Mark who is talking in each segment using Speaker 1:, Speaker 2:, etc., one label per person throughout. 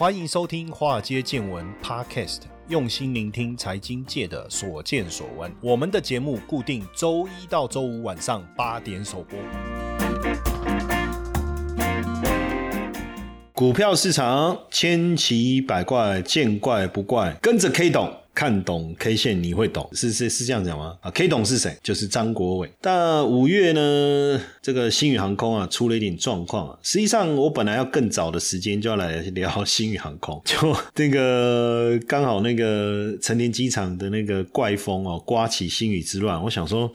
Speaker 1: 欢迎收听《华尔街见闻》Podcast，用心聆听财经界的所见所闻。我们的节目固定周一到周五晚上八点首播。股票市场千奇百怪，见怪不怪，跟着 K 懂。看懂 K 线你会懂，是是是这样讲吗？啊，K 懂是谁？就是张国伟。但五月呢，这个新宇航空啊出了一点状况啊。实际上我本来要更早的时间就要来聊新宇航空，就 那个刚好那个成田机场的那个怪风哦，刮起新宇之乱。我想说。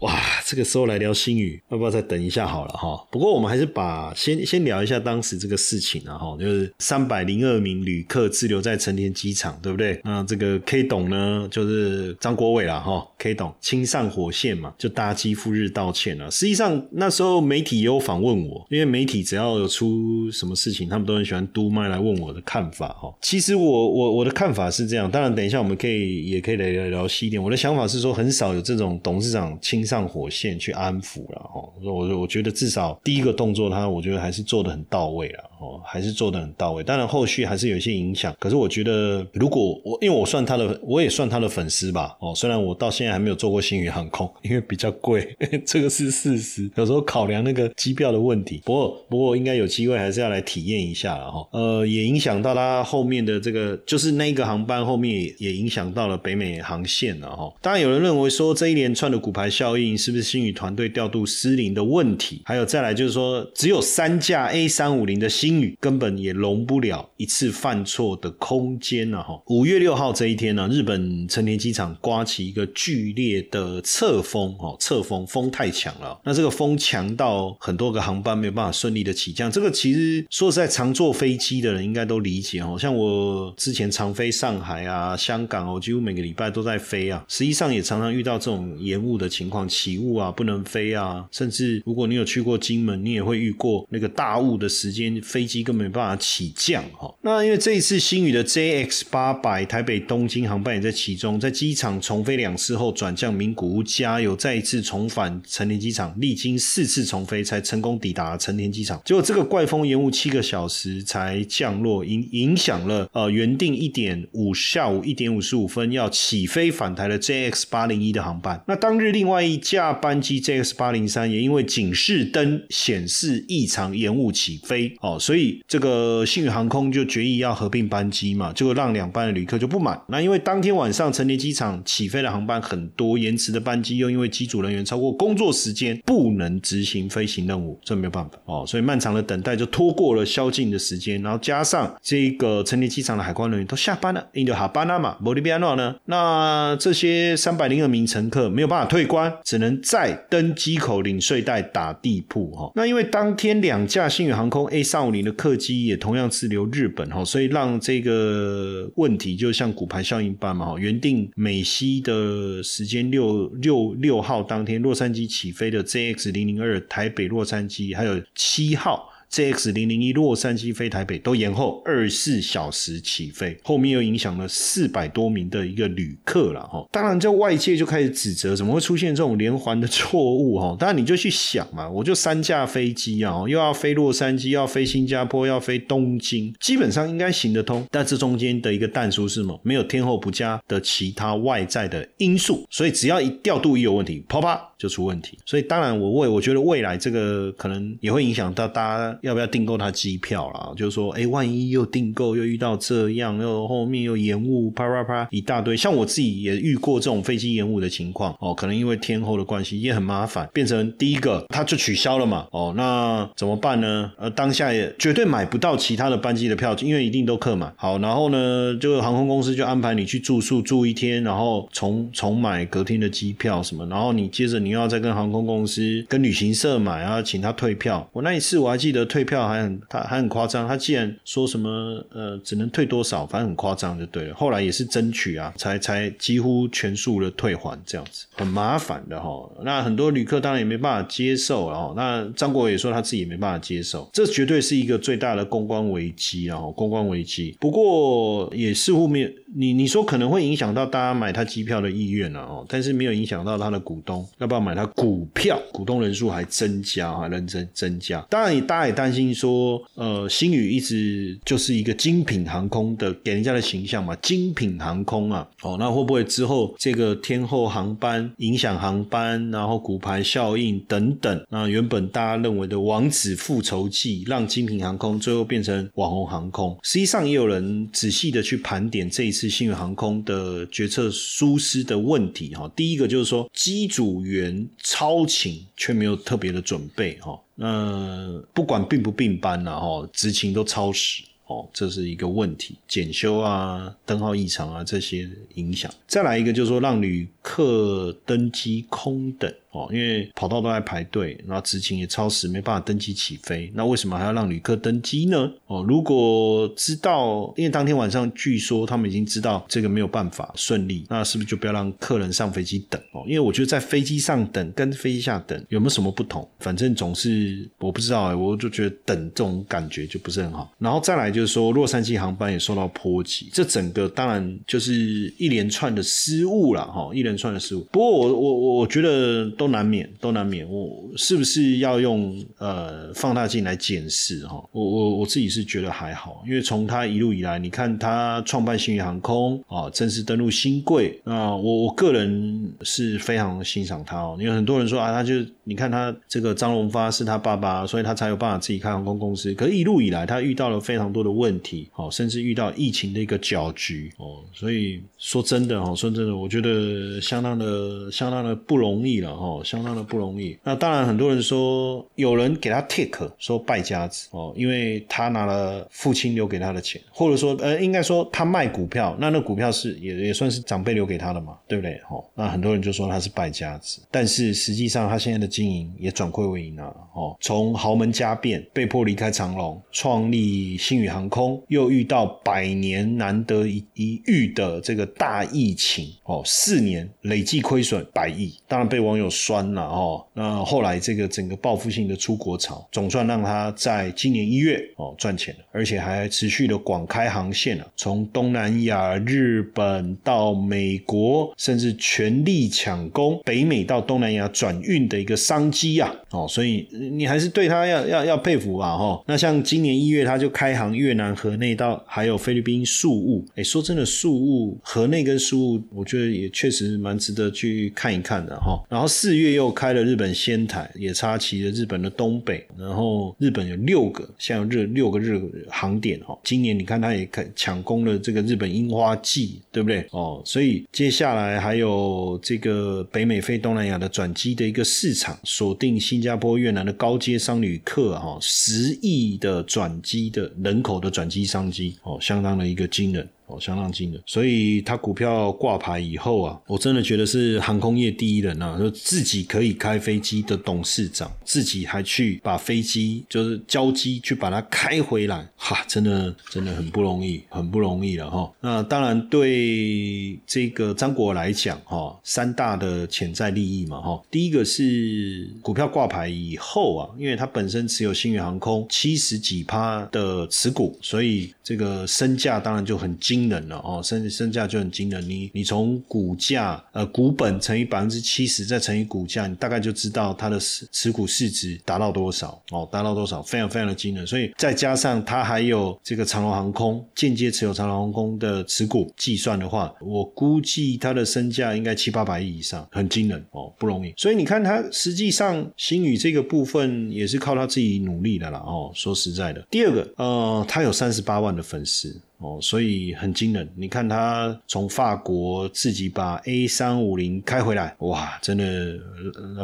Speaker 1: 哇，这个时候来聊新宇，要不要再等一下好了哈？不过我们还是把先先聊一下当时这个事情啊哈，就是三百零二名旅客滞留在成田机场，对不对？那这个 K 董呢，就是张国伟了哈，K 懂亲上火线嘛，就搭机赴日道歉了。实际上那时候媒体也有访问我，因为媒体只要有出什么事情，他们都很喜欢嘟麦来问我的看法哈。其实我我我的看法是这样，当然等一下我们可以也可以来聊聊细一点。我的想法是说，很少有这种董事长亲。上火线去安抚了哈，我我觉得至少第一个动作，他我觉得还是做的很到位了哦，还是做的很到位。当然后续还是有一些影响，可是我觉得如果我因为我算他的，我也算他的粉丝吧哦，虽然我到现在还没有做过新宇航空，因为比较贵，这个是事实。有时候考量那个机票的问题，不过不过应该有机会还是要来体验一下了哈。呃，也影响到他后面的这个，就是那个航班后面也影响到了北美航线了哈。当然有人认为说这一连串的骨牌效应。是不是新宇团队调度失灵的问题？还有再来就是说，只有三架 A 三五零的新宇，根本也容不了一次犯错的空间了哈。五月六号这一天呢，日本成田机场刮起一个剧烈的侧风哦，侧风风太强了。那这个风强到很多个航班没有办法顺利的起降。这个其实说实在，常坐飞机的人应该都理解哦。像我之前常飞上海啊、香港哦，几乎每个礼拜都在飞啊，实际上也常常遇到这种延误的情况。起雾啊，不能飞啊，甚至如果你有去过金门，你也会遇过那个大雾的时间，飞飞机根本没办法起降哈。那因为这一次新宇的 JX 八百台北东京航班也在其中，在机场重飞两次后转降名古屋加油，再一次重返成田机场，历经四次重飞才成功抵达成田机场。结果这个怪风延误七个小时才降落，影影响了呃原定一点五下午一点五十五分要起飞返台的 JX 八零一的航班。那当日另外一架班机 JX 八零三也因为警示灯显示异常延误起飞哦，所所以这个信宇航空就决议要合并班机嘛，结果让两班的旅客就不满。那因为当天晚上成田机场起飞的航班很多，延迟的班机又因为机组人员超过工作时间不能执行飞行任务，这没有办法哦，所以漫长的等待就拖过了宵禁的时间，然后加上这个成田机场的海关人员都下班了，印度哈巴那嘛，摩利比亚诺呢，那这些三百零二名乘客没有办法退关，只能在登机口领税袋打地铺哈。那因为当天两架新宇航空 A 三五零的客机也同样滞留日本哈，所以让这个问题就像骨牌效应般嘛哈。原定美西的时间六六六号当天洛杉矶起飞的 JX 零零二台北洛杉矶，还有七号。JX 零零一洛杉矶飞台北都延后二四小时起飞，后面又影响了四百多名的一个旅客了哈。当然，这外界就开始指责，怎么会出现这种连环的错误哈？当然，你就去想嘛，我就三架飞机啊，又要飞洛杉矶，要飞新加坡，要飞东京，基本上应该行得通。但这中间的一个弹书是什么？没有天后不佳的其他外在的因素，所以只要一调度一有问题，啪啪就出问题。所以当然，我未我觉得未来这个可能也会影响到大家。要不要订购他机票啦？就是说，哎，万一又订购又遇到这样，又后面又延误，啪啪啪一大堆。像我自己也遇过这种飞机延误的情况哦，可能因为天后的关系也很麻烦，变成第一个他就取消了嘛。哦，那怎么办呢？呃，当下也绝对买不到其他的班机的票，因为一定都客满。好，然后呢，就航空公司就安排你去住宿住一天，然后重重买隔天的机票什么，然后你接着你你要再跟航空公司跟旅行社买啊，请他退票。我那一次我还记得。退票还很他还很夸张，他既然说什么呃只能退多少，反正很夸张就对了。后来也是争取啊，才才几乎全数的退还这样子，很麻烦的哈。那很多旅客当然也没办法接受，然后那张国伟也说他自己也没办法接受，这绝对是一个最大的公关危机啊，公关危机。不过也似乎没有你你说可能会影响到大家买它机票的意愿了哦，但是没有影响到它的股东要不要买它股票，股东人数还增加，还认真增加。当然，大家也担心说，呃，新宇一直就是一个精品航空的给人家的形象嘛，精品航空啊，哦，那会不会之后这个天后航班影响航班，然后股牌效应等等，那原本大家认为的王子复仇记，让精品航空最后变成网红航空，实际上也有人仔细的去盘点这一次是新宇航空的决策疏失的问题哈。第一个就是说机组员超勤却没有特别的准备哈，那不管并不并班了哈，执勤都超时。哦，这是一个问题，检修啊、灯号异常啊这些影响。再来一个就是说，让旅客登机空等。哦，因为跑道都在排队，然后执勤也超时，没办法登机起飞。那为什么还要让旅客登机呢？哦，如果知道，因为当天晚上据说他们已经知道这个没有办法顺利，那是不是就不要让客人上飞机等？哦，因为我觉得在飞机上等跟飞机下等有没有什么不同？反正总是我不知道哎，我就觉得等这种感觉就不是很好。然后再来就是说，洛杉矶航班也受到波及，这整个当然就是一连串的失误了哈，一连串的失误。不过我我我我觉得。都难免，都难免。我是不是要用呃放大镜来检视哈？我我我自己是觉得还好，因为从他一路以来，你看他创办新宇航空啊，正式登陆新贵啊，我我个人是非常欣赏他哦。因为很多人说啊，他就你看他这个张荣发是他爸爸，所以他才有办法自己开航空公司。可是一路以来，他遇到了非常多的问题，哦，甚至遇到疫情的一个搅局哦。所以说真的哈，说真的，我觉得相当的相当的不容易了哈。哦，相当的不容易。那当然，很多人说有人给他 take 说败家子哦，因为他拿了父亲留给他的钱，或者说呃，应该说他卖股票，那那股票是也也算是长辈留给他的嘛，对不对？哦，那很多人就说他是败家子，但是实际上他现在的经营也转亏为盈了哦。从豪门家变，被迫离开长隆，创立新宇航空，又遇到百年难得一一遇的这个大疫情哦，四年累计亏损百亿，当然被网友。酸了哦，那后来这个整个报复性的出国潮，总算让他在今年一月哦赚钱了，而且还持续的广开航线了，从东南亚、日本到美国，甚至全力抢攻北美到东南亚转运的一个商机啊哦，所以你还是对他要要要佩服吧哈。那像今年一月他就开航越南河内到还有菲律宾宿务，哎，说真的宿务河内跟宿务，我觉得也确实蛮值得去看一看的哈。然后四。四月又开了日本仙台，也插旗了日本的东北，然后日本有六个，现在有日六个日航点哦。今年你看，他也开抢攻了这个日本樱花季，对不对？哦，所以接下来还有这个北美飞东南亚的转机的一个市场，锁定新加坡、越南的高阶商旅客，哈，十亿的转机的人口的转机商机，哦，相当的一个惊人。哦，相当惊人，所以他股票挂牌以后啊，我真的觉得是航空业第一人啊，就自己可以开飞机的董事长，自己还去把飞机就是交机去把它开回来，哈，真的真的很不容易，很不容易了哈。那当然对这个张国来讲哈，三大的潜在利益嘛哈，第一个是股票挂牌以后啊，因为他本身持有新宇航空七十几趴的持股，所以这个身价当然就很惊。惊人了哦，身身价就很惊人。你你从股价呃股本乘以百分之七十，再乘以股价，你大概就知道它的持持股市值达到多少哦，达到多少，非常非常的惊人。所以再加上它还有这个长龙航空间接持有长龙航空的持股，计算的话，我估计它的身价应该七八百亿以上，很惊人哦，不容易。所以你看，它实际上星宇这个部分也是靠他自己努力的啦哦。说实在的，第二个呃，他有三十八万的粉丝。哦，所以很惊人。你看他从法国自己把 A 三五零开回来，哇，真的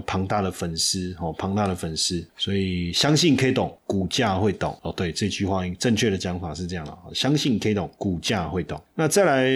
Speaker 1: 庞大的粉丝哦，庞大的粉丝。所以相信 K 懂，股价会懂哦。对，这句话正确的讲法是这样了。相信 K 懂，股价会懂。那再来，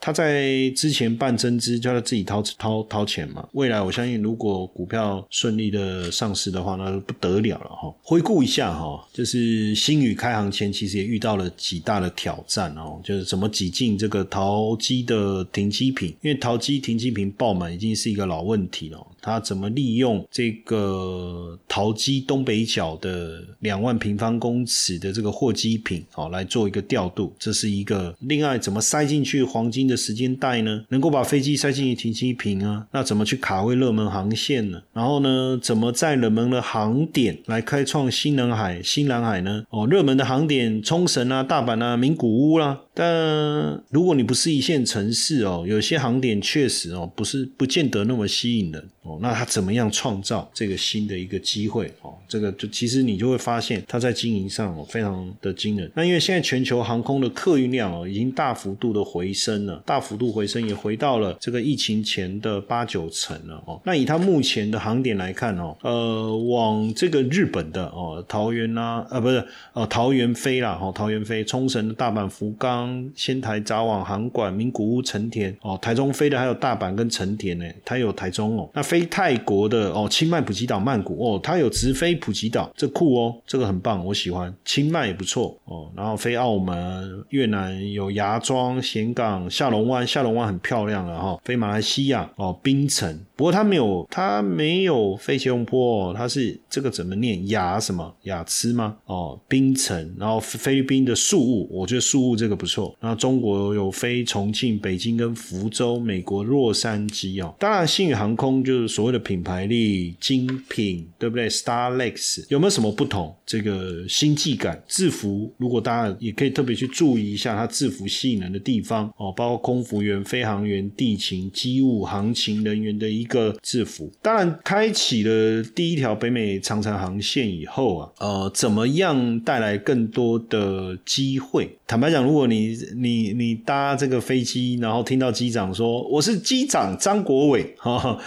Speaker 1: 他在之前办增资，叫他自己掏掏掏钱嘛。未来我相信，如果股票顺利的上市的话，那不得了了哈。回顾一下哈，就是新宇开行前其实也遇到了几大的挑战。哦，就是怎么挤进这个桃机的停机坪，因为桃机停机坪爆满已经是一个老问题了。它怎么利用这个桃机东北角的两万平方公尺的这个货机坪，好来做一个调度，这是一个。另外，怎么塞进去黄金的时间带呢？能够把飞机塞进去停机坪啊？那怎么去卡位热门航线呢？然后呢，怎么在冷门的航点来开创新南海、新南海呢？哦，热门的航点冲绳啊、大阪啊、名古屋啦。但如果你不是一线城市哦，有些航点确实哦，不是不见得那么吸引人。哦，那他怎么样创造这个新的一个机会？哦，这个就其实你就会发现他在经营上哦非常的惊人。那因为现在全球航空的客运量哦已经大幅度的回升了，大幅度回升也回到了这个疫情前的八九成了哦。那以它目前的航点来看哦，呃，往这个日本的哦桃园啊，呃不是哦桃园飞啦，哦桃园飞冲绳、大阪、福冈、仙台、札幌、航馆、名古屋、成田哦，台中飞的还有大阪跟成田呢，它有台中哦，那。飞泰国的哦，清迈普吉岛曼谷哦，它有直飞普吉岛，这酷哦，这个很棒，我喜欢。清迈也不错哦，然后飞澳门、越南有芽庄、咸港、下龙湾，下龙湾很漂亮了哈。飞马来西亚哦，槟城，不过它没有，它没有飞吉隆坡哦，它是这个怎么念？雅什么？雅兹吗？哦，冰城，然后菲律宾的宿务，我觉得宿务这个不错。然后中国有飞重庆、北京跟福州，美国洛杉矶哦，当然新宇航空就是。所谓的品牌力、精品，对不对？Starlex 有没有什么不同？这个星际感，制服，如果大家也可以特别去注意一下它制服吸引人的地方哦，包括空服员、飞行员、地勤、机务、航勤人员的一一个制服。当然，开启了第一条北美长城航线以后啊，呃，怎么样带来更多的机会？坦白讲，如果你你你搭这个飞机，然后听到机长说我是机长张国伟，哈。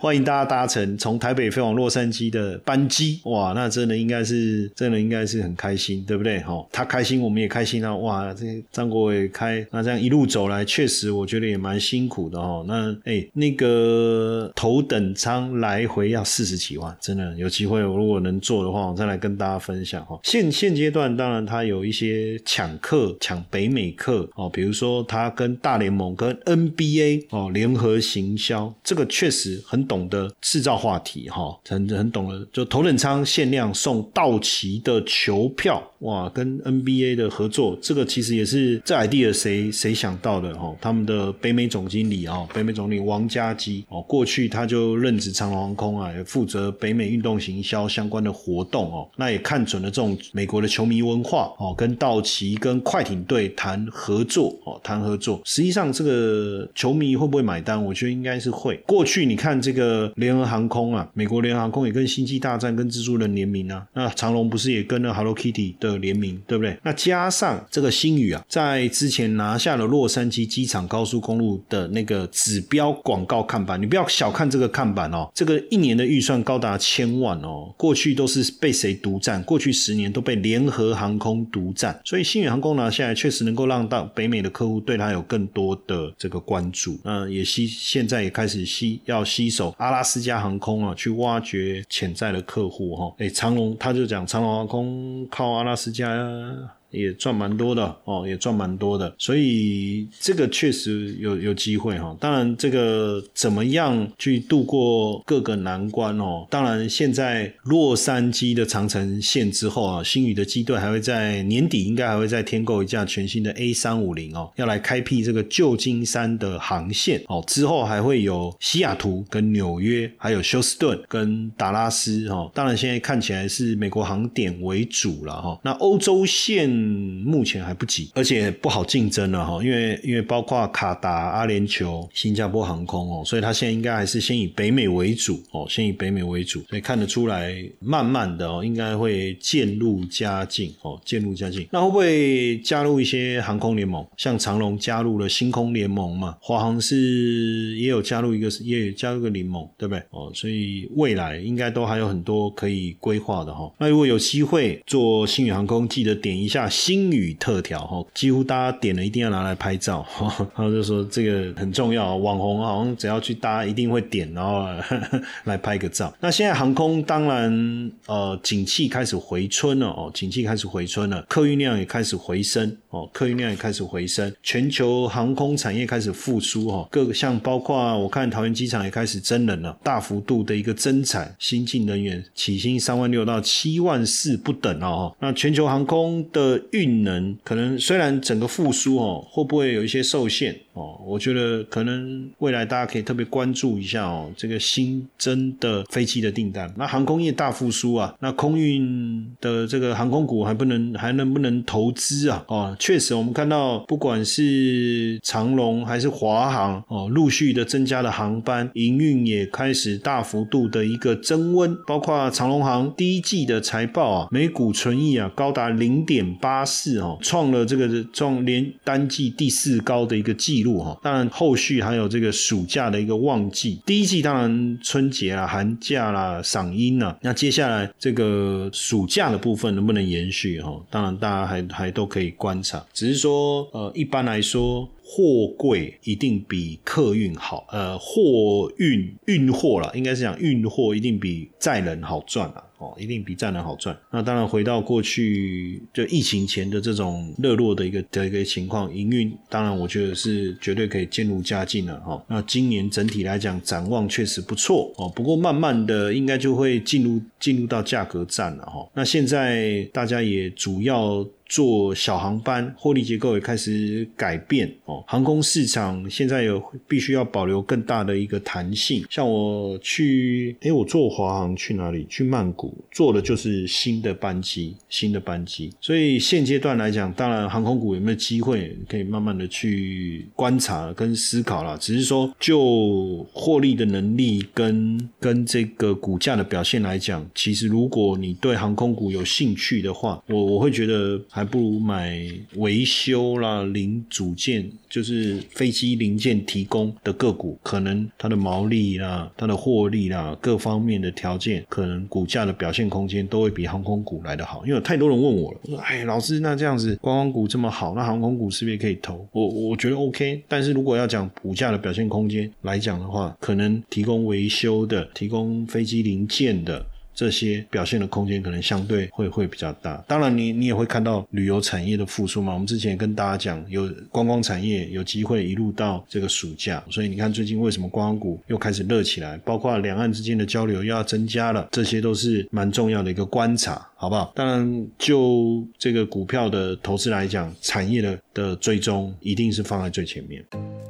Speaker 1: 欢迎大家搭乘从台北飞往洛杉矶的班机，哇，那真的应该是真的应该是很开心，对不对？哈，他开心，我们也开心啊！哇，这张国伟开，那这样一路走来，确实我觉得也蛮辛苦的哈。那哎，那个头等舱来回要四十几万，真的有机会，我如果能做的话，我再来跟大家分享哈。现现阶段当然他有一些抢客、抢北美客哦，比如说他跟大联盟、跟 NBA 哦联合行销，这个确实很。懂得制造话题哈，很很懂得，就头等舱限量送道奇的球票哇，跟 NBA 的合作，这个其实也是这 idea 谁谁想到的哈？他们的北美总经理啊，北美总经理王家基哦，过去他就任职长龙航空啊，也负责北美运动行销相关的活动哦，那也看准了这种美国的球迷文化哦，跟道奇跟快艇队谈合作哦，谈合作，实际上这个球迷会不会买单？我觉得应该是会。过去你看这。个联合航空啊，美国联合航空也跟星际大战、跟蜘蛛人联名啊。那长龙不是也跟了 Hello Kitty 的联名，对不对？那加上这个星宇啊，在之前拿下了洛杉矶机场高速公路的那个指标广告看板，你不要小看这个看板哦，这个一年的预算高达千万哦。过去都是被谁独占？过去十年都被联合航空独占，所以星宇航空拿下来，确实能够让到北美的客户对他有更多的这个关注。嗯，也吸现在也开始吸要吸手。阿拉斯加航空啊，去挖掘潜在的客户哈。哎，长龙他就讲长龙航空靠阿拉斯加。也赚蛮多的哦，也赚蛮多的，所以这个确实有有机会哈。当然，这个怎么样去度过各个难关哦？当然，现在洛杉矶的长城线之后啊，新宇的机队还会在年底应该还会再添购一架全新的 A 三五零哦，要来开辟这个旧金山的航线哦。之后还会有西雅图跟纽约，还有休斯顿跟达拉斯哈。当然，现在看起来是美国航点为主了哈。那欧洲线。嗯，目前还不急，而且不好竞争了哈，因为因为包括卡达、阿联酋、新加坡航空哦，所以它现在应该还是先以北美为主哦，先以北美为主，所以看得出来，慢慢的哦，应该会渐入佳境哦，渐入佳境。那会不会加入一些航空联盟？像长龙加入了星空联盟嘛，华航是也有加入一个，也有加入个联盟，对不对？哦，所以未来应该都还有很多可以规划的哈。那如果有机会做星宇航空，记得点一下。价星宇特调哈，几乎大家点了一定要拿来拍照，然后就说这个很重要，网红好像只要去搭一定会点，然后 来拍个照。那现在航空当然呃，景气开始回春了哦，景气开始回春了，客运量也开始回升哦，客运量也开始回升，全球航空产业开始复苏哈，各个像包括我看桃园机场也开始增人了，大幅度的一个增产，新进人员起薪三万六到七万四不等哦。那全球航空的运能可能虽然整个复苏哦，会不会有一些受限哦？我觉得可能未来大家可以特别关注一下哦，这个新增的飞机的订单。那航空业大复苏啊，那空运的这个航空股还不能还能不能投资啊？哦，确实我们看到不管是长龙还是华航哦，陆续的增加了航班，营运也开始大幅度的一个增温，包括长龙航第一季的财报啊，每股纯益啊高达零点八八四哦，创了这个创连单季第四高的一个记录哈。当然后续还有这个暑假的一个旺季，第一季当然春节啦、寒假啦、赏樱啊，那接下来这个暑假的部分能不能延续哈？当然大家还还都可以观察，只是说呃一般来说。货柜一定比客运好，呃，货运运货了，应该是讲运货一定比载人好赚啊，哦，一定比站人好赚。那当然回到过去就疫情前的这种热络的一个的一个情况，营运当然我觉得是绝对可以渐入佳境了哈。那今年整体来讲展望确实不错哦，不过慢慢的应该就会进入进入到价格战了哈。那现在大家也主要。做小航班，获利结构也开始改变哦。航空市场现在有必须要保留更大的一个弹性。像我去，诶，我坐华航去哪里？去曼谷，坐的就是新的班机，新的班机。所以现阶段来讲，当然航空股有没有机会可以慢慢的去观察跟思考了。只是说，就获利的能力跟跟这个股价的表现来讲，其实如果你对航空股有兴趣的话，我我会觉得。还不如买维修啦、零组件，就是飞机零件提供的个股，可能它的毛利啦、它的获利啦，各方面的条件，可能股价的表现空间都会比航空股来得好。因为有太多人问我了，我说：“哎，老师，那这样子观光股这么好，那航空股是不是也可以投？”我我觉得 OK，但是如果要讲股价的表现空间来讲的话，可能提供维修的、提供飞机零件的。这些表现的空间可能相对会会比较大。当然，你你也会看到旅游产业的复苏嘛。我们之前也跟大家讲，有观光产业有机会一路到这个暑假，所以你看最近为什么观光股又开始热起来？包括两岸之间的交流又要增加了，这些都是蛮重要的一个观察，好不好？当然，就这个股票的投资来讲，产业的的追踪一定是放在最前面。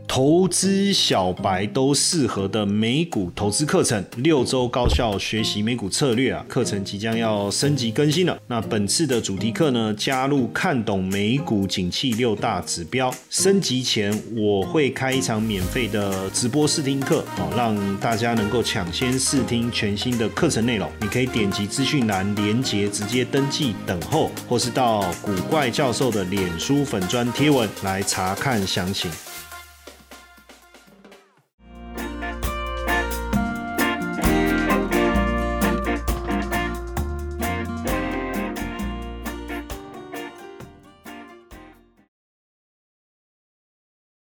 Speaker 1: 投资小白都适合的美股投资课程，六周高效学习美股策略啊！课程即将要升级更新了。那本次的主题课呢，加入看懂美股景气六大指标。升级前我会开一场免费的直播试听课哦，让大家能够抢先试听全新的课程内容。你可以点击资讯栏连接直接登记等候，或是到古怪教授的脸书粉砖贴文来查看详情。